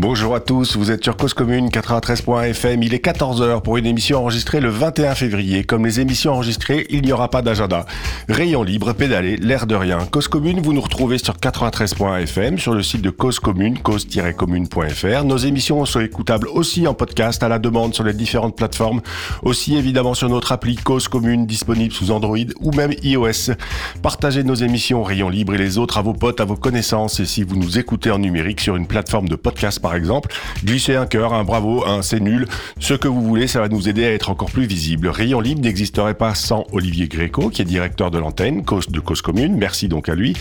Bonjour à tous, vous êtes sur Cause Commune 93.fm, il est 14h pour une émission enregistrée le 21 février. Comme les émissions enregistrées, il n'y aura pas d'agenda. Rayon libre, pédaler, l'air de rien. Cause Commune, vous nous retrouvez sur 93.fm, sur le site de Cause Commune, cause-commune.fr. Nos émissions sont écoutables aussi en podcast à la demande sur les différentes plateformes, aussi évidemment sur notre appli Cause Commune disponible sous Android ou même iOS. Partagez nos émissions Rayon libre et les autres à vos potes, à vos connaissances et si vous nous écoutez en numérique sur une plateforme de podcast par exemple, glissez un cœur, un bravo, un c'est nul, ce que vous voulez, ça va nous aider à être encore plus visible. Rayon Libre n'existerait pas sans Olivier Gréco, qui est directeur de l'antenne de Cause Commune, merci donc à lui.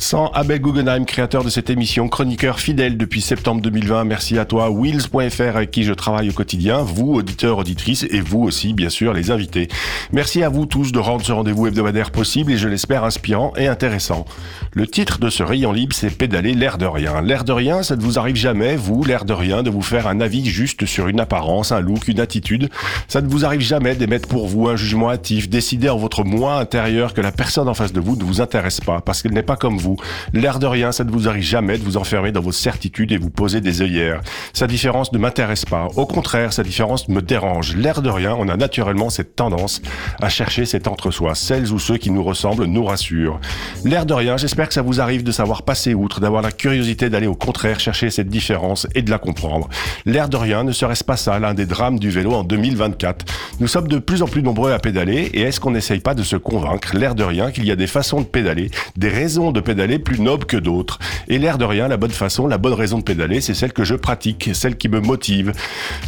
Sans Abel Guggenheim, créateur de cette émission, chroniqueur fidèle depuis septembre 2020, merci à toi, Wheels.fr avec qui je travaille au quotidien, vous auditeurs, auditrices et vous aussi bien sûr les invités. Merci à vous tous de rendre ce rendez-vous hebdomadaire possible et je l'espère inspirant et intéressant. Le titre de ce Rayon Libre, c'est Pédaler l'air de rien. L'air de rien, ça ne vous arrive jamais, vous, l'air de rien, de vous faire un avis juste sur une apparence, un look, une attitude. Ça ne vous arrive jamais d'émettre pour vous un jugement hâtif, décider en votre moi intérieur que la personne en face de vous ne vous intéresse pas parce qu'elle n'est pas comme vous. L'air de rien, ça ne vous arrive jamais de vous enfermer dans vos certitudes et vous poser des œillères. Sa différence ne m'intéresse pas. Au contraire, sa différence me dérange. L'air de rien, on a naturellement cette tendance à chercher cet entre-soi. Celles ou ceux qui nous ressemblent nous rassurent. L'air de rien, j'espère que ça vous arrive de savoir passer outre, d'avoir la curiosité d'aller au contraire chercher cette différence et de la comprendre. L'air de rien, ne serait-ce pas ça l'un des drames du vélo en 2024 Nous sommes de plus en plus nombreux à pédaler et est-ce qu'on n'essaye pas de se convaincre, l'air de rien, qu'il y a des façons de pédaler, des raisons de pédaler plus nobles que d'autres? Et l'air de rien, la bonne façon, la bonne raison de pédaler, c'est celle que je pratique, celle qui me motive.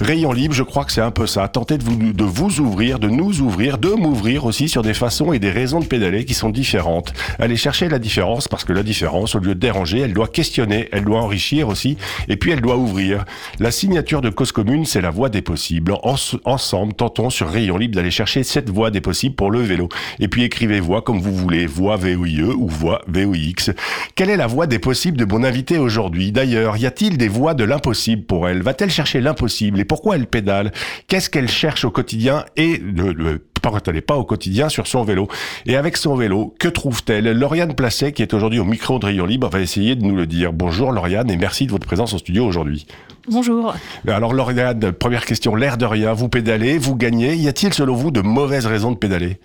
Rayon libre, je crois que c'est un peu ça. Tenter de vous, de vous ouvrir, de nous ouvrir, de m'ouvrir aussi sur des façons et des raisons de pédaler qui sont différentes. Aller chercher la différence parce que la différence, au lieu de déranger, elle doit questionner, elle doit enrichir aussi, et puis elle doit ouvrir. La signature de cause commune, c'est la voie des possibles. ensemble, tentons sur Rayon Libre d'aller chercher cette voie des possibles pour le vélo. Et puis écrivez voix comme vous voulez, voix VOIE ou voix VOIX. Quelle est la voie des possibles de mon invité aujourd'hui? D'ailleurs, y a-t-il des voies de l'impossible pour elle? Va-t-elle chercher l'impossible? Et pourquoi elle pédale? Qu'est-ce qu'elle cherche au quotidien? Et le, le quand elle n'est pas au quotidien sur son vélo. Et avec son vélo, que trouve-t-elle Lauriane Placet, qui est aujourd'hui au micro de Rayon Libre, va essayer de nous le dire. Bonjour Lauriane et merci de votre présence au studio aujourd'hui. Bonjour. Alors Lauriane, première question, l'air de rien, vous pédalez, vous gagnez. Y a-t-il selon vous de mauvaises raisons de pédaler?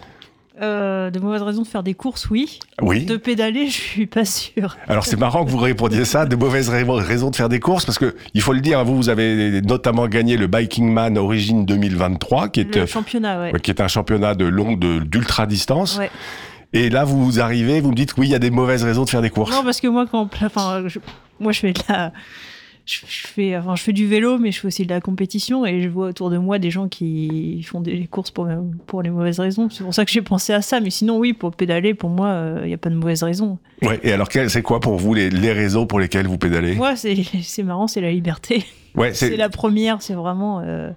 Euh, de mauvaises raisons de faire des courses, oui. Oui. De pédaler, je suis pas sûr. Alors c'est marrant que vous répondiez ça, de mauvaises raisons de faire des courses, parce que il faut le dire, vous, vous avez notamment gagné le Biking Man Origine 2023, qui est, le championnat, ouais. qui est un championnat de longue, d'ultra distance. Ouais. Et là, vous, vous arrivez, vous me dites, oui, il y a des mauvaises raisons de faire des courses. Non, parce que moi, quand, enfin, je, moi, je fais de la je, fais, enfin, je fais du vélo, mais je fais aussi de la compétition et je vois autour de moi des gens qui font des courses pour, pour les mauvaises raisons. C'est pour ça que j'ai pensé à ça. Mais sinon, oui, pour pédaler, pour moi, il n'y a pas de mauvaises raisons. Ouais. Et alors, c'est quoi pour vous les, les, raisons pour lesquelles vous pédalez? Moi, c'est marrant, c'est la liberté. Ouais, c'est la première. C'est vraiment. Euh...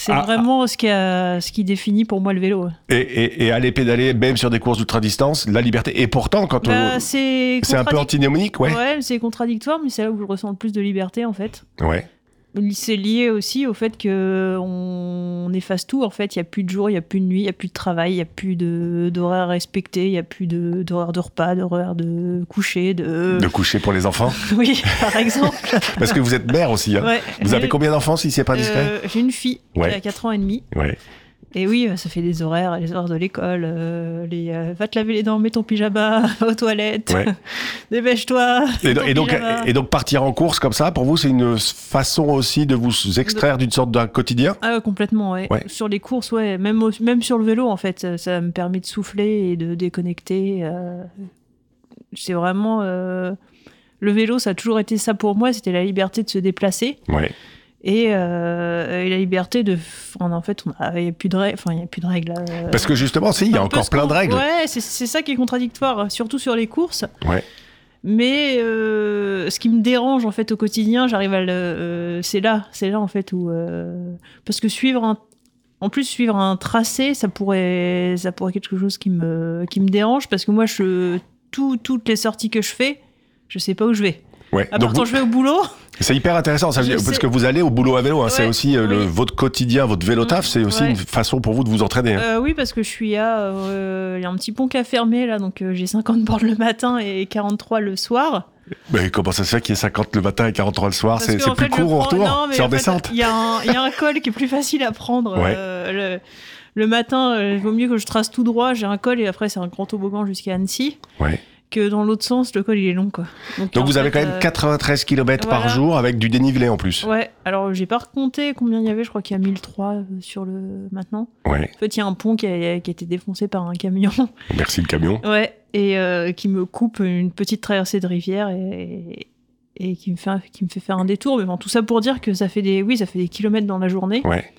C'est ah, vraiment ce, qui a, ce qui définit pour moi le vélo. Et, et, et aller pédaler, même sur des courses d'ultra-distance, la liberté. Et pourtant, quand bah, on. C'est un peu antinomique, ouais. Ouais, c'est contradictoire, mais c'est là où je ressens le plus de liberté, en fait. Ouais. C'est lié aussi au fait que on efface tout. En fait, il y a plus de jour, il y a plus de nuit, il y a plus de travail, il y a plus d'horaires respectés, il y a plus d'horaires de, repas, d'horaires de coucher, de. De coucher pour les enfants. oui, par exemple. Parce que vous êtes mère aussi. Hein. Ouais, vous avez combien d'enfants si c'est pas discret? euh, J'ai une fille ouais. qui a 4 ans et demi. Ouais. Et oui, ça fait des horaires, les horaires de l'école, euh, les euh, va te laver les dents, mets ton pyjama aux toilettes, ouais. dépêche-toi. Et, et, donc, et donc partir en course comme ça, pour vous, c'est une façon aussi de vous extraire d'une sorte d'un quotidien? Ah, Complètement, ouais. ouais. Sur les courses, ouais. Même, au, même sur le vélo, en fait, ça, me permet de souffler et de déconnecter. Euh, c'est vraiment... Euh, le vélo, ça a toujours été ça pour moi, c'était la liberté de se déplacer. Ouais. Et, euh, et la liberté de. en fait, il n'y a plus de règles. Enfin, il y a plus de règles. euh, Parce que justement, si, il y a encore plein de règles. Ouais, c'est ça qui est contradictoire, surtout sur les courses. Ouais. Mais euh, ce qui me dérange en fait au quotidien, j'arrive à le. c'est là, c'est là en fait où. parce que suivre un. En plus, suivre un tracé, ça pourrait, ça pourrait être quelque chose qui me, qui me dérange parce que moi, je, tout, toutes les sorties que je fais, je sais pas où je vais. Ouais. À Donc part quand vous- je vais au boulot, c'est hyper intéressant, ça veut Je dire- parce que vous allez au boulot à vélo, hein, c'est aussi euh, le, votre quotidien, votre vélo taf, c'est aussi Ouais. une façon pour vous de vous entraîner. hein. Euh, oui, parce que je suis à. euh, Il y a un petit pont qui a fermé là, donc euh, j'ai 50 bornes le matin et 43 le soir. Mais comment ça se fait qu'il y ait 50 le matin et 43 le soir? C'est plus fait, court au retour C'est en en fait, descente Il y, a un- il y a un col qui est plus facile à prendre. Ouais. le, le matin, il vaut mieux que je trace tout droit. J'ai un col et après, c'est un grand toboggan jusqu'à Annecy. Ouais. Que dans l'autre sens, le col, il est long. Quoi. Donc en vous avez fait, quand même euh, 93 km par jour avec du dénivelé en plus. Ouais, alors j'ai pas recompté combien il y avait, je crois qu'il y a 1003 euh, sur le maintenant. Ouais. En fait, il y a un pont qui a, qui a été défoncé par un camion. Merci le camion. Ouais, et euh, qui me coupe une petite traversée de rivière et, et qui, me fait, qui me fait faire un détour. Mais bon, tout ça pour dire que ça fait des, oui, ça fait des kilomètres dans la journée. Ouais.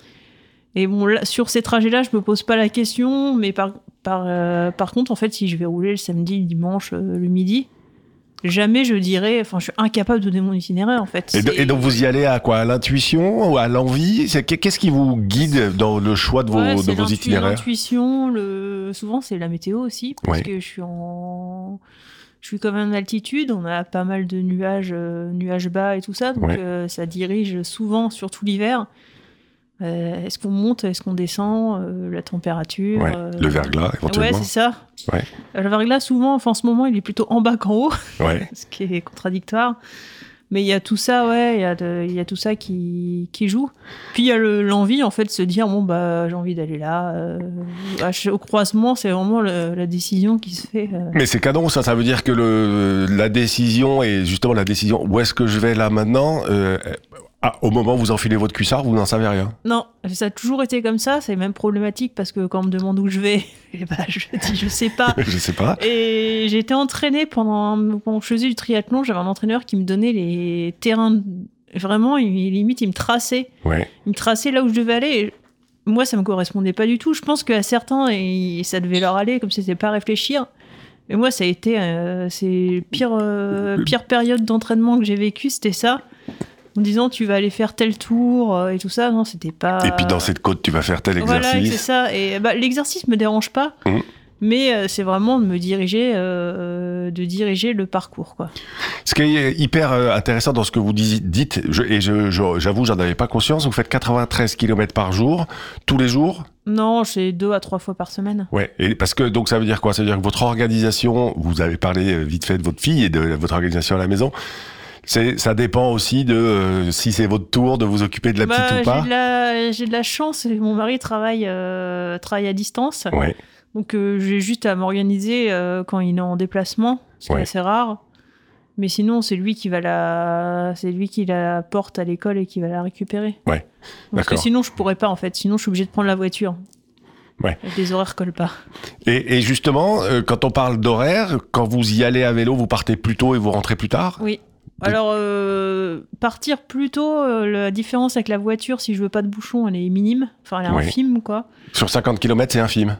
Et bon, là, sur ces trajets-là, je me pose pas la question, mais par, par, euh, par contre, en fait, si je vais rouler le samedi, le dimanche, euh, le midi, jamais je dirais, enfin, je suis incapable de donner mon itinéraire, en fait. Et, do- C'est- et donc vous y allez à quoi? À l'intuition ou à l'envie? Qu'est-ce qui vous guide dans le choix de vos, Ouais, de vos itinéraires? L'intuition, le... souvent c'est la météo aussi, parce Ouais. que je suis en. Je suis quand même en altitude, on a pas mal de nuages, euh, nuages bas et tout ça, donc Ouais. ça dirige souvent, surtout l'hiver. Euh, est-ce qu'on monte, est-ce qu'on descend, euh, la température. Ouais. euh, Le verglas, Ouais, éventuellement. c'est ça. Ouais. Le verglas, souvent, enfin, en ce moment, il est plutôt en bas qu'en haut, Ouais. ce qui est contradictoire. Mais il y a tout ça, ouais, il y, a de- il y a tout ça qui, qui joue. Puis il y a le- l'envie, en fait, de se dire, bon, bah, j'ai envie d'aller là. euh, au croisement, c'est vraiment le- la décision qui se fait. euh. Mais c'est canon, ça. Ça veut dire que le, la décision et justement la décision où est-ce que je vais là maintenant. euh, ah, au moment où vous enfilez votre cuissard, vous n'en savez rien. Non, ça a toujours été comme ça, c'est même problématique parce que quand on me demande où je vais, eh ben, je dis, je sais pas. je sais pas. Et j'ai été entraînée pendant, quand je faisais du triathlon, j'avais un entraîneur qui me donnait les terrains. Vraiment, il, limite, il me traçait. Ouais. Il me traçait là où je devais aller. Et moi, ça me correspondait pas du tout. Je pense qu'à certains, et ça devait leur aller, comme c'était pas à réfléchir. Mais moi, ça a été, euh, c'est pire, euh, pire période d'entraînement que j'ai vécu, c'était ça. En disant, tu vas aller faire tel tour euh, et tout ça. Non, c'était pas. Et puis dans cette côte, tu vas faire tel Voilà, c'est exercice. ça. Et bah, l'exercice me dérange pas, Mhm. mais euh, c'est vraiment de me diriger, euh, de diriger le parcours, quoi. Ce qui est hyper intéressant dans ce que vous dites, je- et je- je- j'avoue, j'en avais pas conscience, vous faites 93 km par jour, tous les jours? Non, c'est deux à trois fois par semaine. Ouais. Et parce que donc ça veut dire quoi? Ça veut dire que votre organisation, vous avez parlé vite fait de votre fille et de votre organisation à la maison. Ça dépend aussi de euh, si c'est votre tour de vous occuper de la Bah, petite ou pas. j'ai de la chance. Mon mari travaille, euh, travaille à distance, Ouais. donc euh, j'ai juste à m'organiser quand il est en déplacement, ce qui est assez rare. Mais sinon, c'est lui qui va la, c'est lui qui la porte à l'école et qui va la récupérer. Ouais. Parce que sinon, je pourrais pas en fait. Sinon, je suis obligée de prendre la voiture. Ouais. Les horaires collent pas. Et, et justement, euh, quand on parle d'horaire, quand vous y allez à vélo, vous partez plus tôt et vous rentrez plus tard? Oui. Alors, euh, partir plus tôt, euh, la différence avec la voiture, si je veux pas de bouchon, elle est minime. Enfin, elle est Ouais. infime, quoi. Sur 50 km, c'est infime.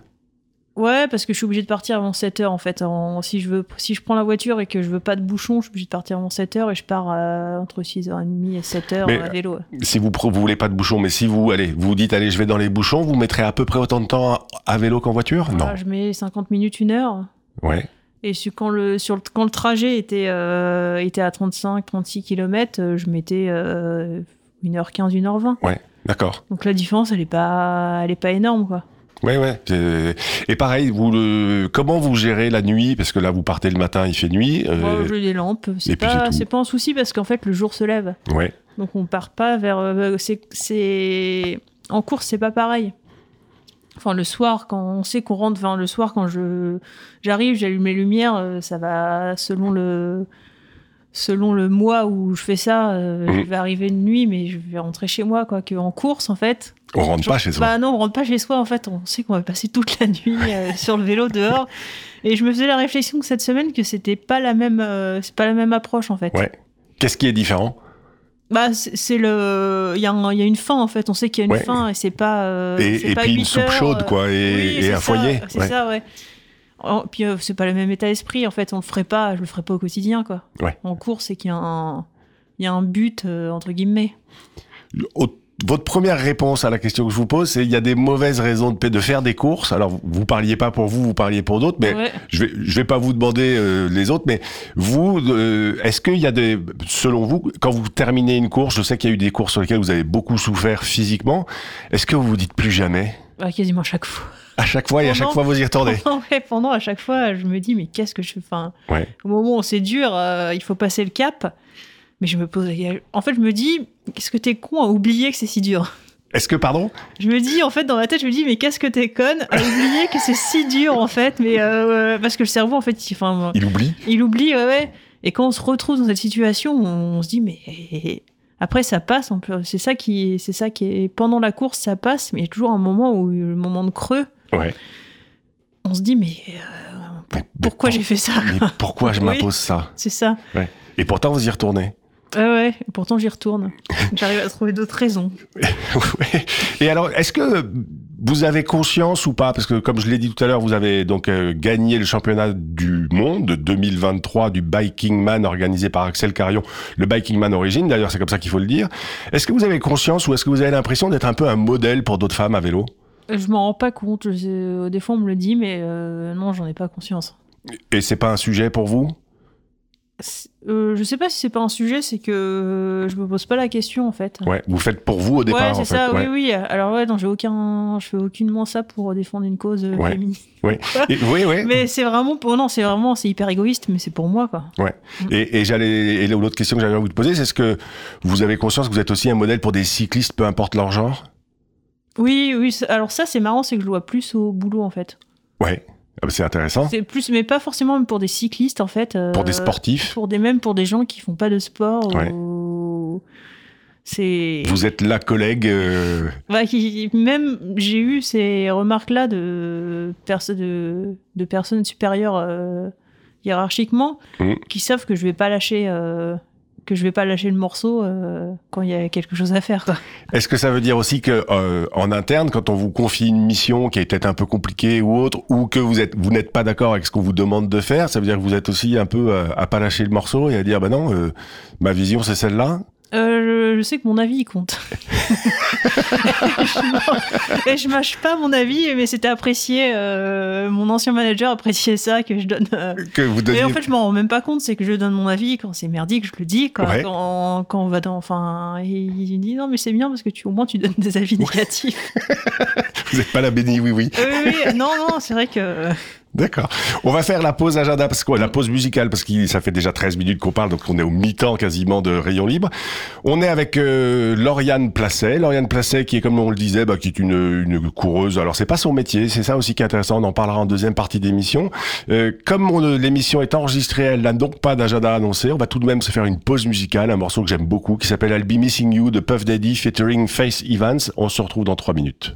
Ouais, parce que je suis obligée de partir avant 7 heures, en fait. En- si, je veux, si je prends la voiture et que je veux pas de bouchon, je suis obligée de partir avant 7 heures et je pars euh, entre 6h30 et 7 heures Mais, à vélo. Si vous pr- vous voulez pas de bouchons, mais si vous allez, vous dites allez, je vais dans les bouchons, vous mettrez à peu près autant de temps à, à vélo qu'en voiture? Voilà, je mets 50 minutes, une heure. Non. Ouais. Et quand le, sur le, quand le trajet était, euh, était à 35-36 km, je mettais euh, 1h15, 1h20. D'accord. Donc la différence, elle est pas, elle est pas énorme, quoi. Ouais, ouais. Et pareil, vous le, comment vous gérez la nuit? Parce que là, vous partez le matin, il fait nuit. euh, Bon, j'ai des lampes, c'est pas, c'est pas un souci parce qu'en fait le jour se lève, Ouais. donc on part pas vers. euh, c'est en course, c'est pas pareil. Enfin le soir, quand on sait qu'on rentre, enfin le soir quand je j'arrive, j'allume les lumières, euh, ça va selon le selon le mois où je fais ça, euh, Mhm. je vais arriver de nuit, mais je vais rentrer chez moi quoi. Que en course en fait, On rentre pas chez soi. Bah non, on rentre pas chez soi en fait. On sait qu'on va passer toute la nuit euh, sur le vélo dehors. Et je me faisais la réflexion que cette semaine que c'était pas la même, euh, c'est pas la même approche en fait. Ouais. Qu'est-ce qui est différent? Bah, c'est le. Il y, a un- il y a une fin en fait. On sait qu'il y a une Ouais. fin et c'est pas. euh, Et- et pas puis une soupe heures, chaude, euh, quoi, et- oui, et c'est un ça, foyer, C'est ouais. ça, ouais. Oh, puis euh, c'est pas le même état d'esprit en fait. On le ferait pas. Je le ferais pas au quotidien, quoi. Ouais. En cours, c'est qu'il y a un. Il y a un but euh, entre guillemets. Votre première réponse à la question que je vous pose, c'est il y a des mauvaises raisons de, de faire des courses. Alors, vous, parliez pas pour vous, vous parliez pour d'autres, mais Ouais. je vais, je vais pas vous demander euh, les autres, mais vous, euh, est-ce qu'il y a des, selon vous, quand vous terminez une course, je sais qu'il y a eu des courses sur lesquelles vous avez beaucoup souffert physiquement, est-ce que vous vous dites plus jamais? Bah, quasiment chaque fois. À chaque fois et à chaque fois vous y retournez? Pendant, ouais, pendant à chaque fois, je me dis mais qu'est-ce que je fais? Enfin, Ouais. Au moment où c'est dur, euh, il faut passer le cap. Mais je me pose. En fait, je me dis, qu'est-ce que t'es con à oublier que c'est si dur? Est-ce que, pardon? Je me dis, en fait, dans ma tête, je me dis, mais qu'est-ce que t'es conne à oublier que c'est si dur, en fait? Mais euh, parce que le cerveau, en fait, il, enfin, Il oublie il oublie, ouais, ouais. Et quand on se retrouve dans cette situation, on, se dit, mais après, ça passe. en plus. C'est ça qui, c'est ça qui est pendant la course, ça passe. Mais il y a toujours un moment où le moment de creux. Ouais. On se dit, mais euh, Mais- pourquoi j'ai fait ça? Mais pourquoi je Oui. m'impose ça? C'est ça. Et pourtant, vous y retournez. Ouais, ouais. Pourtant, j'y retourne. J'arrive à trouver d'autres raisons. Ouais. Et alors, est-ce que vous avez conscience ou pas Parce que, comme je l'ai dit tout à l'heure, vous avez donc euh, gagné le championnat du monde 2023 du Biking Man organisé par Axel Carion, le Biking Man Origin. D'ailleurs, c'est comme ça qu'il faut le dire. Est-ce que vous avez conscience ou est-ce que vous avez l'impression d'être un peu un modèle pour d'autres femmes à vélo? Je m'en rends pas compte. Euh, Des fois, on me le dit, mais euh, non, j'en ai pas conscience. Et c'est pas un sujet pour vous? Euh, je sais pas si c'est pas un sujet, c'est que euh, je me pose pas la question en fait. Ouais. Vous faites pour vous au départ, ouais, c'est fait. ça, ouais. oui, oui. Alors, ouais, non, j'ai aucun. Je fais aucunement ça pour défendre une cause euh, Ouais. féminine. Et- oui, oui. Mais c'est vraiment pour. Non, c'est vraiment. C'est hyper égoïste, mais c'est pour moi, quoi. Et, et j'allais. Et l'autre question que j'avais à vous poser, c'est est-ce que vous avez conscience que vous êtes aussi un modèle pour des cyclistes, peu importe leur genre? Oui, oui. Alors, ça, c'est marrant, c'est que je le vois plus au boulot, en fait. Ouais. Ah bah, C'est intéressant. C'est plus. Mais pas forcément même pour des cyclistes, en fait. euh, Pour des sportifs. Pour des, même pour des gens qui font pas de sport. Ouais. ou- C'est. Vous êtes la collègue. euh, Ouais, qui- même j'ai eu ces remarques-là de, perso- de, de personnes supérieures euh, hiérarchiquement Mhm. qui savent que je vais pas lâcher euh, que je vais pas lâcher le morceau euh, quand il y a quelque chose à faire. Est-ce que ça veut dire aussi que euh, en interne, quand on vous confie une mission qui est peut-être un peu compliquée ou autre, ou que vous êtes, vous n'êtes pas d'accord avec ce qu'on vous demande de faire, ça veut dire que vous êtes aussi un peu euh, à pas lâcher le morceau et à dire bah non, euh, ma vision c'est celle-là. Euh, je, sais que mon avis il compte. Et je mâche pas mon avis, mais c'était apprécié. euh, mon ancien manager appréciait ça que je donne. euh, Que vous Mais donniez. en fait, je m'en rends même pas compte, c'est que je donne mon avis quand c'est merdique, je le dis. Quand, Ouais. quand, quand on va dans. Enfin, il dit non, mais c'est bien parce que tu, au moins tu donnes des avis négatifs. Vous n'êtes pas la bénie, oui oui. oui, oui, oui. non, non, c'est vrai que. D'accord. On va faire la pause agenda parce que la pause musicale parce que ça fait déjà 13 minutes qu'on parle donc on est au mi-temps quasiment de Rayon Libre. On est avec euh, Lauriane Placet, Lauriane Placet qui est comme on le disait bah, qui est une, une coureuse. Alors c'est pas son métier, c'est ça aussi qui est intéressant, on en parlera en deuxième partie d'émission. Euh, comme on- l'émission est enregistrée, elle n'a donc pas d'agenda annoncé, on va tout de même se faire une pause musicale, un morceau que j'aime beaucoup qui s'appelle I'll Be Missing You de Puff Daddy featuring Faith Evans. On se retrouve dans 3 minutes.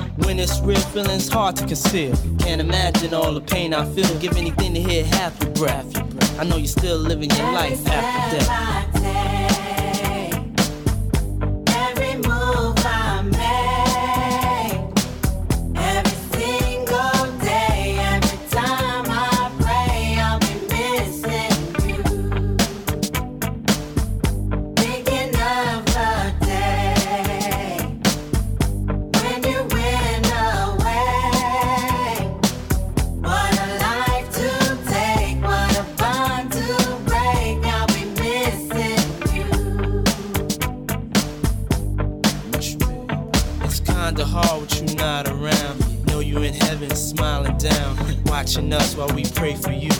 When it's real, feeling's hard to conceal. Can't imagine all the pain I feel. Give anything to hear half your breath. I know you're still living your life after death. kinda hard with you not around. Know you in heaven smiling down, watching us while we pray for you.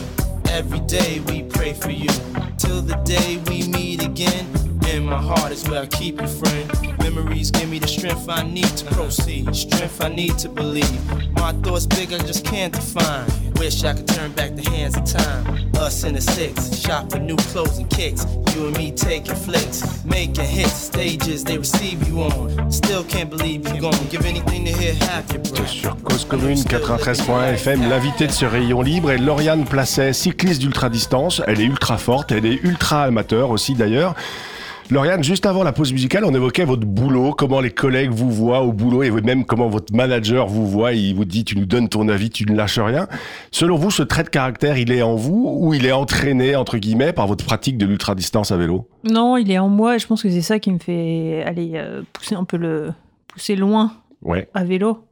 Every day we pray for you, till the day we meet again. In my heart is where I keep you, friend. Memories give me the strength I need to proceed, strength I need to believe. My thoughts big, I just can't define. Wish I could turn back the hands of time. Us in the six, shop for new clothes and kicks. You and me taking flicks, making hits, stages they receive you on. Still can't believe you gone. Give anything to hear half your breath. Sur Cause Commune 93.fm, l'invité de ce rayon libre est Lauriane Placet, cycliste d'ultra-distance. Elle est ultra forte, elle est ultra amateur aussi d'ailleurs. Lauriane, juste avant la pause musicale, on évoquait votre boulot, comment les collègues vous voient au boulot et même comment votre manager vous voit. Il vous dit, tu nous donnes ton avis, tu ne lâches rien. Selon vous, ce trait de caractère, il est en vous ou il est entraîné, entre guillemets, par votre pratique de l'ultra-distance à vélo? Non, il est en moi et je pense que c'est ça qui me fait aller euh, pousser un peu le. pousser loin Ouais. à vélo.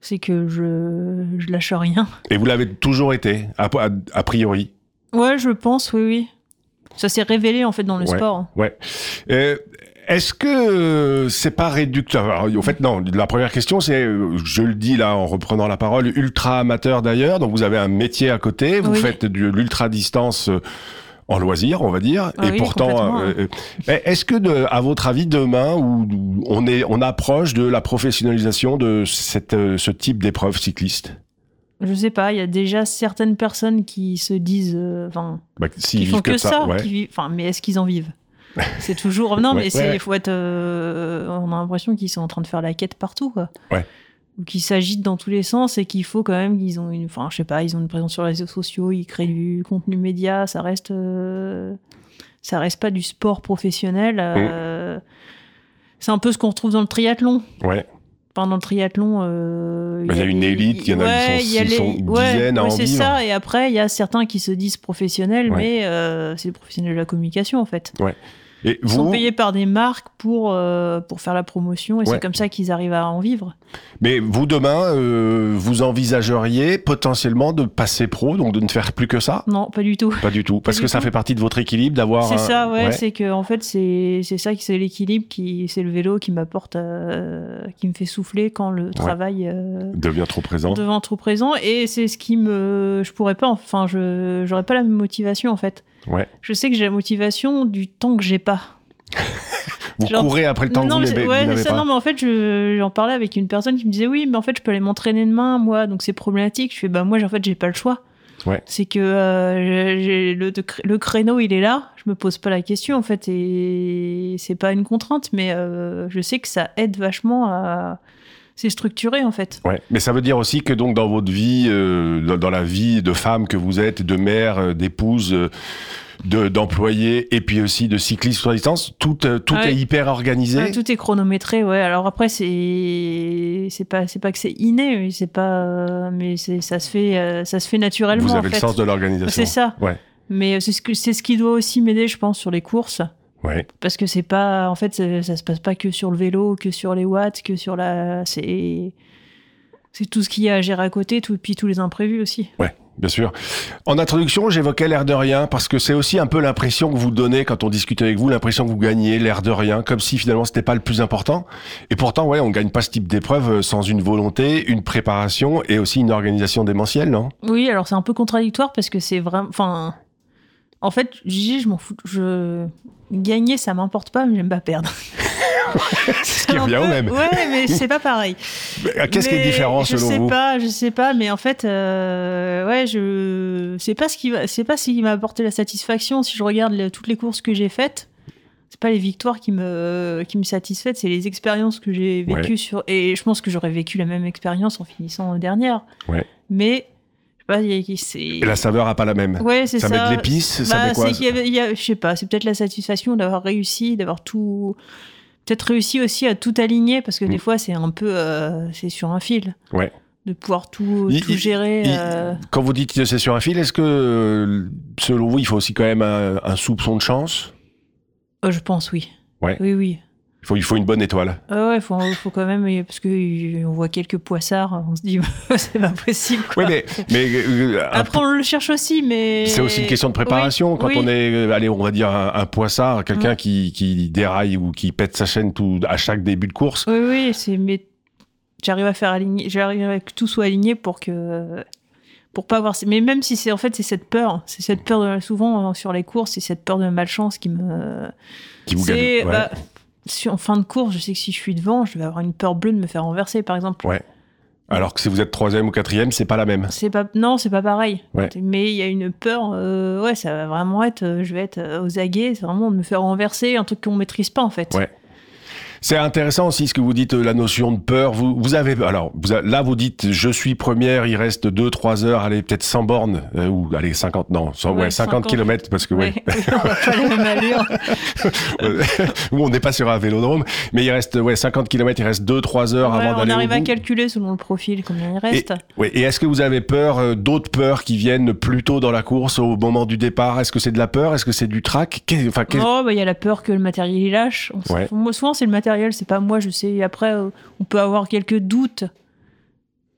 C'est que je, je lâche rien. Et vous l'avez toujours été, a, a- a priori? Ouais, je pense, oui, oui. Ça s'est révélé en fait dans le Ouais. sport. Ouais. Euh, Est-ce que c'est pas réducteur? Alors, En fait, non. La première question, c'est, euh, je le dis là en reprenant la parole, ultra amateur d'ailleurs. Donc, vous avez un métier à côté. Vous Oui. faites de l'ultra distance euh, en loisir, on va dire. Ah et oui, pourtant, euh, euh, est-ce que, de, à votre avis, demain, où on est, on approche de la professionnalisation de cette, ce type d'épreuve cycliste? Je sais pas, il y a déjà certaines personnes qui se disent. euh, Enfin, bah, s'ils qui font que, ça. ouais. qui vivent- Enfin, mais est-ce qu'ils en vivent? C'est toujours. Non, Ouais, mais ouais. faut être. euh, on a l'impression qu'ils sont en train de faire la quête partout, quoi. Ouais. Ou qu'ils s'agitent dans tous les sens et qu'il faut quand même qu'ils ont une. Enfin, je sais pas, ils ont une présence sur les réseaux sociaux, ils créent du contenu média, ça reste. euh, Ça reste pas du sport professionnel. euh, C'est un peu ce qu'on retrouve dans le triathlon. Ouais. Dans le triathlon. euh, Bah, il y a une élite, il y en a ouais, qui sont- les- sont une ouais, à ouais, en c'est ça. Et après, il y a certains qui se disent professionnels, Ouais. mais euh, c'est des professionnels de la communication, en fait. Et Ils sont vous, payés par des marques pour, euh, pour faire la promotion, et Ouais. c'est comme ça qu'ils arrivent à en vivre. Mais vous, demain, euh, vous envisageriez potentiellement de passer pro, donc de ne faire plus que ça? Non, pas du tout. Pas du tout. Parce du que ça fait partie de votre équilibre d'avoir. C'est un- ça, ouais, c'est que en fait, c'est ça qui c'est l'équilibre, qui c'est le vélo qui m'apporte, euh, qui me fait souffler quand le travail devient trop présent. devant trop présent, et c'est ce qui me, je pourrais pas, enfin, je j'aurais pas la même motivation en fait. Ouais. Je sais que j'ai la motivation du temps que j'ai pas. Vous Genre- courez après le temps non, que mais vous ouais, ça, pas. non, mais en fait, je- j'en parlais avec une personne qui me disait oui, mais en fait, je peux aller m'entraîner demain, moi, donc c'est problématique. Je fais bah moi, en fait, j'ai pas le choix. Ouais. C'est que euh, le créneau, il est là. Je me pose pas la question, en fait, et c'est pas une contrainte, mais euh, je sais que ça aide vachement à. C'est structuré, en fait. Ouais. Mais ça veut dire aussi que donc dans votre vie, euh, dans, dans la vie de femme que vous êtes, de mère, euh, d'épouse, euh, de et puis aussi de cycliste sur distance, tout euh, tout est hyper organisé. Ouais, tout est chronométré, ouais. Alors après, c'est c'est pas c'est pas que c'est inné, mais c'est pas mais ça se fait ça se fait naturellement. vous en avez le sens de l'organisation. C'est ça. Ouais. Mais c'est ce que c'est ce qui doit aussi m'aider, je pense, sur les courses, Ouais. parce que c'est pas en fait c'est- ça se passe pas que sur le vélo, que sur les watts, que sur la c'est c'est tout ce qu'il y a à gérer à côté, tout puis tous les imprévus aussi. Ouais, bien sûr. En introduction, j'évoquais l'air de rien parce que c'est aussi un peu l'impression que vous donnez quand on discute avec vous, l'impression que vous gagnez l'air de rien, comme si finalement c'était pas le plus important. Et pourtant, ouais, on gagne pas ce type d'épreuve euh, sans une volonté, une préparation et aussi une organisation démentielle, non? Oui, alors c'est un peu contradictoire parce que c'est vraiment. Enfin. En fait, Gigi, je m'en fous. Je. Gagner, ça m'importe pas, mais j'aime pas perdre. Ce qui revient au même. Ouais, mais c'est pas pareil. Euh, Qu'est-ce qui est différent je selon sais vous pas, je sais pas, mais en fait, euh, ouais, je c'est pas ce qui va, c'est pas ce qui m'a apporté la satisfaction. Si je regarde le- toutes les courses que j'ai faites, c'est pas les victoires qui me qui me satisfait, c'est les expériences que j'ai vécues Ouais. sur. Et je pense que j'aurais vécu la même expérience en finissant dernière. Ouais. Mais sais pas, y a- la saveur a pas la même. Ouais, c'est ça. Ça met de l'épice, ça Bah, met quoi Je sais pas, c'est peut-être la satisfaction d'avoir réussi, d'avoir tout. Peut-être réussi aussi à tout aligner, parce que des Mm. fois, c'est un peu. euh, c'est sur un fil. Ouais. De pouvoir tout, Il- tout il- gérer. il- euh, Quand vous dites que c'est sur un fil, est-ce que selon vous, il faut aussi quand même un, un soupçon de chance? Euh, je pense, oui. Ouais. Oui, oui. Il faut, il faut une bonne étoile. Ah ouais, faut, faut quand même. Parce qu'on voit quelques poissards, on se dit, c'est pas possible. quoi. Oui, mais, mais euh, Après, on le cherche aussi, mais. C'est aussi une question de préparation. Oui, Quand oui. on est, euh, allez, on va dire un, un poissard, quelqu'un qui, qui déraille ou qui pète sa chaîne tout, à chaque début de course. Oui, oui, c'est mais j'arrive à faire aligner, j'arrive à que tout soit aligné pour que pour pas avoir. Mais même si c'est en fait c'est cette peur, c'est cette peur de, souvent euh, sur les courses, c'est cette peur de malchance qui me. Qui vous gagne. Ouais. bah, si en fin de course, je sais que si je suis devant, je vais avoir une peur bleue de me faire renverser, par exemple. Ouais. Alors que si vous êtes troisième ou quatrième, c'est pas la même. C'est pas non, c'est pas pareil. Ouais. Mais il y a une peur. euh, ouais, ça va vraiment être. euh, je vais être euh, aux aguets. C'est vraiment de me faire renverser, un truc qu'on maîtrise pas en fait. Ouais. C'est intéressant aussi ce que vous dites, euh, la notion de peur. Vous, vous avez, alors, vous là, vous dites, je suis première, il reste 2-3 heures, allez, peut-être 100 bornes, euh, ou allez, 50, non, 100, ouais, Ouais, 50 50. kilomètres, parce que, ouais, Ouais. on va pas on n'est pas sur un vélodrome, mais il reste, ouais, 50 kilomètres, il reste 2-3 heures avant on d'aller au arrive à bout. calculer selon le profil combien il Et, reste. ouais, et est-ce que vous avez peur, euh, d'autres peurs qui viennent plus tôt dans la course, au moment du départ? Est-ce que c'est de la peur? Est-ce que c'est du trac? Enfin, Oh, bah, il y a la peur que le matériel il lâche. On souvent, c'est le matériel, c'est pas moi, je sais. Après, euh, on peut avoir quelques doutes,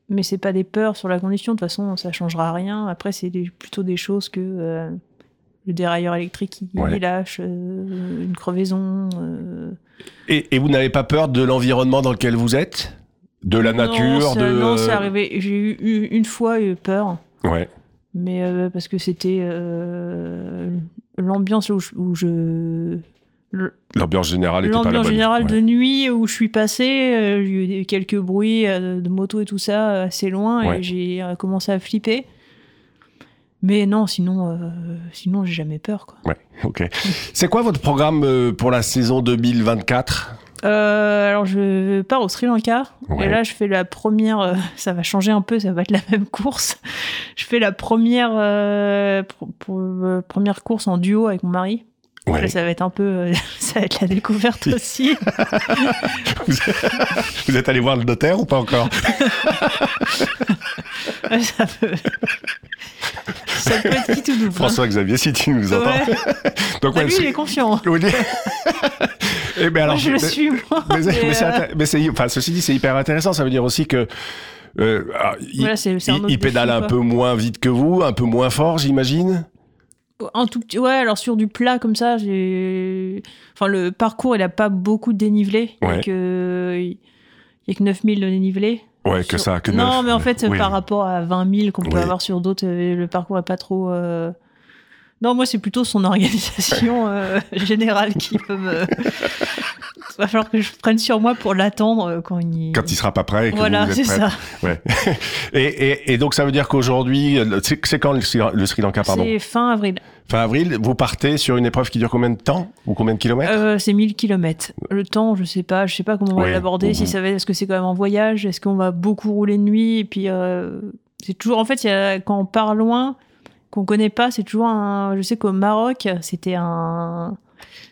mais c'est pas des peurs sur la condition. De toute façon, ça changera rien. Après, c'est plutôt des choses que euh, le dérailleur électrique qui Ouais. lâche, euh, une crevaison. euh, et, et vous n'avez pas peur de l'environnement dans lequel vous êtes? De la non, nature de... Non, c'est arrivé. J'ai eu une fois eu peur. Ouais. Mais parce que c'était l'ambiance où je, où je- le- L'ambiance générale était pas la l'ambiance générale Ouais. de nuit où je suis passé, euh, j'ai eu quelques bruits euh, de moto et tout ça euh, assez loin Ouais. et j'ai euh, commencé à flipper. Mais non, sinon, euh, sinon j'ai jamais peur quoi. Ouais, ok. C'est quoi votre programme pour la saison 2024 Euh, alors je pars au Sri Lanka Ouais. et là je fais la première. euh, ça va changer un peu, ça va être la même course. Je fais la première euh, première course en duo avec mon mari. Ouais. Ça va être un peu, euh, ça va être la découverte aussi. vous, êtes allé voir le notaire ou pas encore? Ouais, ça peut, ça peut être qui tout double. hein. François-Xavier, si tu nous entends. Ouais. Donc, Bah, lui, il est confiant. Oui. Eh ben alors, Moi, je le suis, moi. Mais, c'est- mais, mais c'est euh, mais c'est- enfin, ceci dit, c'est hyper intéressant. Ça veut dire aussi que euh, ah, il, Voilà, pédale un peu moins vite que vous, un peu moins fort, j'imagine? Un tout petit, ouais, alors sur du plat comme ça, j'ai. Enfin, le parcours, il a pas beaucoup de dénivelé. Ouais. Donc, euh, il y a que 9000 de dénivelé. Ouais, que ça, que Non, neuf. mais en fait, Oui. par rapport à 20 000 qu'on peut Oui. avoir sur d'autres, euh, le parcours est pas trop. euh, Non, moi, c'est plutôt son organisation euh, générale qui peut me. Il va falloir que je prenne sur moi pour l'attendre euh, quand il. Quand il sera pas prêt et que Voilà, c'est ça. Ouais. et, et, et donc ça veut dire qu'aujourd'hui, c'est quand le Sri, Lanka, pardon? C'est fin avril. Fin avril, vous partez sur une épreuve qui dure combien de temps Ou combien de kilomètres? Euh, c'est 1000 km. Le temps, je sais pas. Je sais pas comment on va l'aborder. Si ça va, est-ce que c'est quand même en voyage Est-ce qu'on va beaucoup rouler de nuit Et puis, euh, c'est toujours. En fait, il y a- quand on part loin, qu'on connaît pas, c'est toujours un. Je sais qu'au Maroc, c'était un.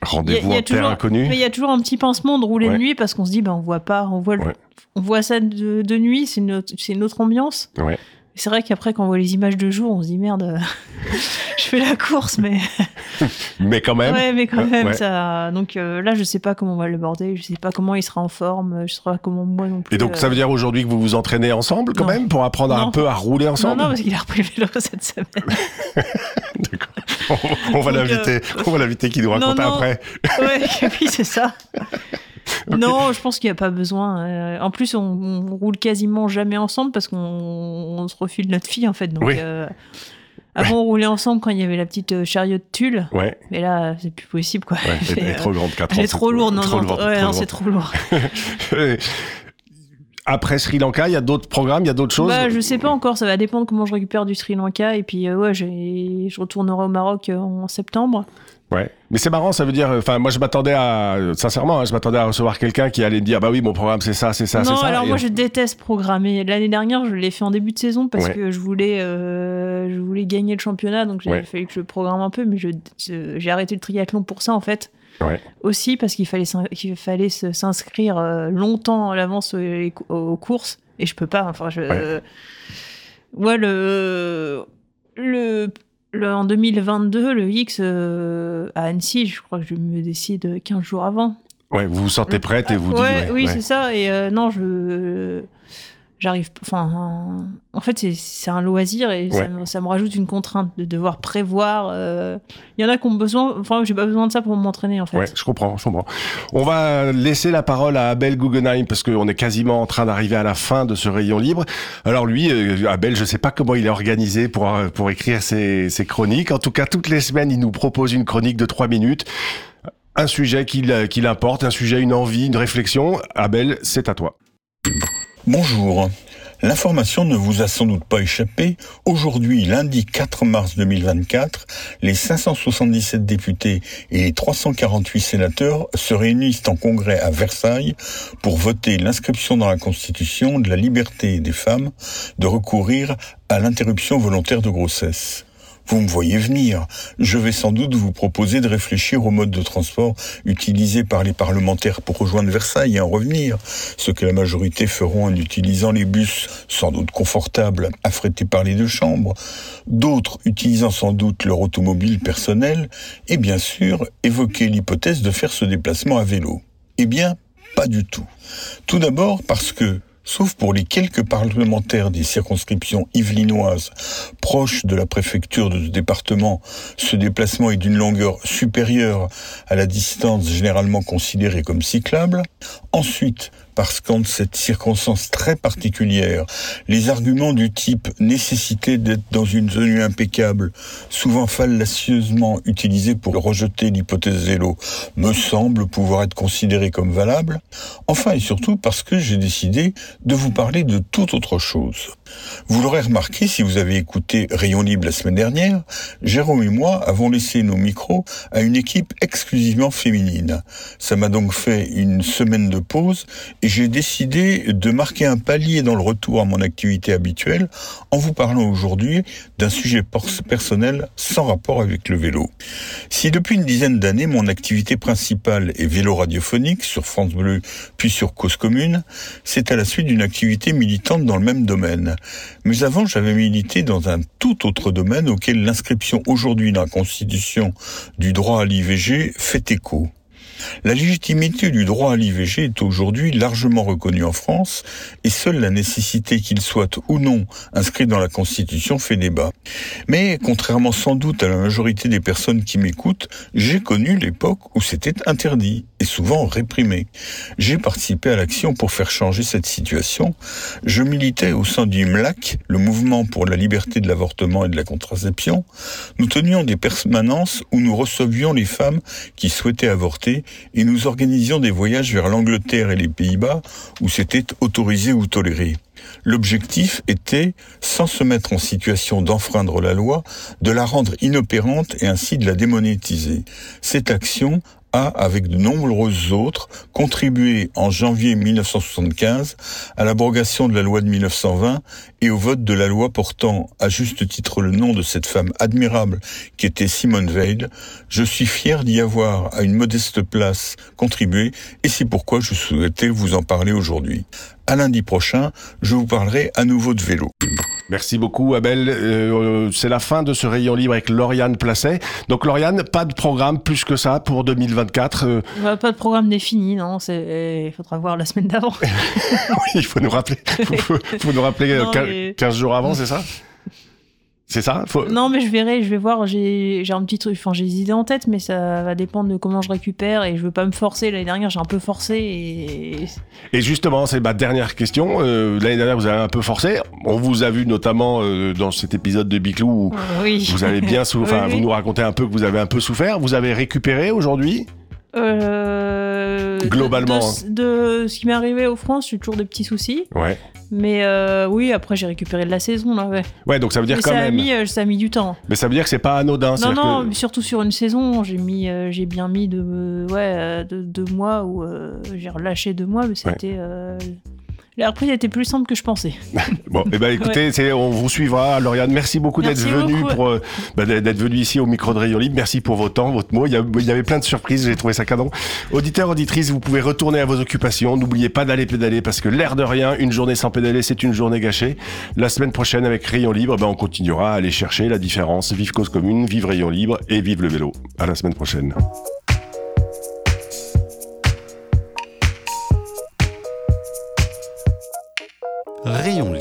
Rendez-vous en terre inconnue Mais il y a toujours un petit pincement de rouler Ouais. de nuit parce qu'on se dit, ben, on voit pas, on voit, le- Ouais. on voit ça de, de nuit, c'est une, une autre ambiance. Ouais. C'est vrai qu'après, quand on voit les images de jour, on se dit, merde, je fais la course, mais. Mais quand même. Ouais, mais quand même, ouais. ça. Donc euh, là, je sais pas comment on va l'aborder, je sais pas comment il sera en forme, je sais pas comment moi non plus. Et donc euh, ça veut dire aujourd'hui que vous vous entraînez ensemble quand Non. même pour apprendre un Non. peu à rouler Non, ensemble non, parce qu'il a repris le vélo cette semaine. on, on va Donc, euh, l'inviter, on va l'inviter qui nous non, raconte non. après. ouais, oui, c'est ça. Non, je pense qu'il n'y a pas besoin. euh, En plus, on, on roule quasiment jamais ensemble parce qu'on on se refile notre fille, en fait. Donc, Oui. euh, avant, on roulait ensemble quand il y avait la petite euh, chariot de tulle. Ouais, Mais là, c'est plus possible, quoi. ouais, elle est trop grande, 4 ans. Elle est c'est trop lourde, non, ouais, c'est trop lourd. Après Sri Lanka, il y a d'autres programmes, il y a d'autres choses? Bah, je sais pas encore, ça va dépendre comment je récupère du Sri Lanka. Et puis, euh, ouais, je retournerai au Maroc euh, en septembre. Ouais. Mais c'est marrant, ça veut dire. Enfin, moi, je m'attendais à. Sincèrement, hein, je m'attendais à recevoir quelqu'un qui allait me dire Bah oui, mon programme, c'est ça, c'est ça, c'est non, ça. alors Et- moi, je déteste programmer. L'année dernière, je l'ai fait en début de saison parce Ouais. que je voulais, euh, je voulais gagner le championnat. Donc, il fallu que je programme un peu. Mais j'ai arrêté le triathlon pour ça, en fait. Ouais. Aussi parce qu'il fallait, qu'il fallait s'inscrire euh, longtemps à l'avance aux, courses. Et je peux pas. Enfin, je. Ouais. Ouais, le. Le. Le- en 2022, le X euh, à Annecy, je crois que je me décide 15 jours avant. Ouais, vous vous sentez prête et vous Ouais, dites. oui, ouais. c'est ça. Et euh, non, je j'arrive. Enfin, en fait, c'est- un loisir et ça, me, ça me rajoute une contrainte de devoir prévoir. euh, Il y en a qui ont besoin. Enfin, j'ai pas besoin de ça pour m'entraîner, en fait. Ouais, je comprends, je comprends. On va laisser la parole à Abel Guggenheim parce qu'on est quasiment en train d'arriver à la fin de ce rayon libre. Alors lui, euh, Abel, je sais pas comment il est organisé pour euh, pour écrire ses, ses chroniques. En tout cas, toutes les semaines, il nous propose une chronique de trois minutes, un sujet qu'il qu'il importe, un sujet, une envie, une réflexion. Abel, c'est à toi. Bonjour. L'information ne vous a sans doute pas échappé. Aujourd'hui, lundi 4 mars 2024, les 577 députés et les 348 sénateurs se réunissent en congrès à Versailles pour voter l'inscription dans la Constitution de la liberté des femmes de recourir à l'interruption volontaire de grossesse. Vous me voyez venir. Je vais sans doute vous proposer de réfléchir au mode de transport utilisé par les parlementaires pour rejoindre Versailles et en revenir, ce que la majorité feront en utilisant les bus, sans doute confortables, affrétés par les deux chambres, d'autres utilisant sans doute leur automobile personnelle, et bien sûr évoquer l'hypothèse de faire ce déplacement à vélo. Eh bien, pas du tout. Tout d'abord parce que, sauf pour les quelques parlementaires des circonscriptions yvelinoises proches de la préfecture de ce département, ce déplacement est d'une longueur supérieure à la distance généralement considérée comme cyclable. Ensuite, parce qu'en cette circonstance très particulière, les arguments du type nécessité d'être dans une tenue impeccable, souvent fallacieusement utilisés pour rejeter l'hypothèse vélo, me semblent pouvoir être considérés comme valables. Enfin et surtout parce que j'ai décidé de vous parler de toute autre chose. Vous l'aurez remarqué si vous avez écouté Rayon Libre la semaine dernière, Jérôme et moi avons laissé nos micros à une équipe exclusivement féminine. Ça m'a donc fait une semaine de pause et j'ai décidé de marquer un palier dans le retour à mon activité habituelle en vous parlant aujourd'hui d'un sujet personnel sans rapport avec le vélo. Si depuis une dizaine d'années mon activité principale est vélo radiophonique sur France Bleu puis sur Cause Commune, c'est à la suite d'une activité militante dans le même domaine. Mais avant, j'avais milité dans un tout autre domaine auquel l'inscription aujourd'hui dans la Constitution du droit à l'IVG fait écho. La légitimité du droit à l'IVG est aujourd'hui largement reconnue en France et seule la nécessité qu'il soit ou non inscrit dans la Constitution fait débat. Mais contrairement sans doute à la majorité des personnes qui m'écoutent, j'ai connu l'époque où c'était interdit et souvent réprimé. J'ai participé à l'action pour faire changer cette situation. Je militais au sein du MLAC, le mouvement pour la liberté de l'avortement et de la contraception. Nous tenions des permanences où nous recevions les femmes qui souhaitaient avorter et nous organisions des voyages vers l'Angleterre et les Pays-Bas où c'était autorisé ou toléré. L'objectif était, sans se mettre en situation d'enfreindre la loi, de la rendre inopérante et ainsi de la démonétiser. Cette action a, avec de nombreuses autres, contribué en janvier 1975 à l'abrogation de la loi de 1920 et au vote de la loi portant à juste titre le nom de cette femme admirable qui était Simone Veil. Je suis fier d'y avoir, à une modeste place, contribué et c'est pourquoi je souhaitais vous en parler aujourd'hui. À lundi prochain, je vous parlerai à nouveau de vélo. Merci beaucoup Abel. Euh, c'est la fin de ce rayon libre avec Lauriane Placet. Donc Lauriane, pas de programme plus que ça pour 2024. Euh, Bah, pas de programme défini, non. c'est- Il faudra voir la semaine d'avant. oui, il faut nous rappeler, faut, faut nous rappeler euh, Non, quin- mais- 15 jours avant, c'est ça? C'est ça? Faut- Non, mais je verrai, je vais voir. J'ai un petit truc, enfin, j'ai des idées en tête, mais ça va dépendre de comment je récupère et je veux pas me forcer. L'année dernière, j'ai un peu forcé et. Et justement, c'est ma dernière question. Euh, L'année dernière, vous avez un peu forcé. On vous a vu notamment euh, dans cet épisode de Biclou où Oui. vous avez bien souffert. Oui, oui. Vous nous racontez un peu que vous avez un peu souffert. Vous avez récupéré aujourd'hui? Euh, Globalement, De, de ce qui m'est arrivé au France, j'ai toujours des petits soucis. Ouais. Mais euh, oui, après, j'ai récupéré de la saison, là, ouais. Ouais, donc ça veut dire Mais quand ça, a même. mis, euh, ça a mis du temps. Mais ça veut dire que c'est pas anodin. Non, non, que- surtout sur une saison, j'ai mis, euh, j'ai bien mis de, ouais, de, deux mois où j'ai relâché deux mois, mais c'était. La reprise était plus simple que je pensais. Bon, eh ben écoutez, c'est, on vous suivra, Lauriane. Merci beaucoup d'être venu pour euh, bah, d'être venu ici au micro de Rayon Libre. Merci pour vos temps, votre mot. Il y, a- il y avait plein de surprises. J'ai trouvé ça canon. Auditeurs, auditrices, vous pouvez retourner à vos occupations. N'oubliez pas d'aller pédaler parce que l'air de rien, une journée sans pédaler, c'est une journée gâchée. La semaine prochaine, avec Rayon Libre, ben, on continuera à aller chercher la différence. Vive cause commune, vive Rayon Libre et vive le vélo. À la semaine prochaine. Rayon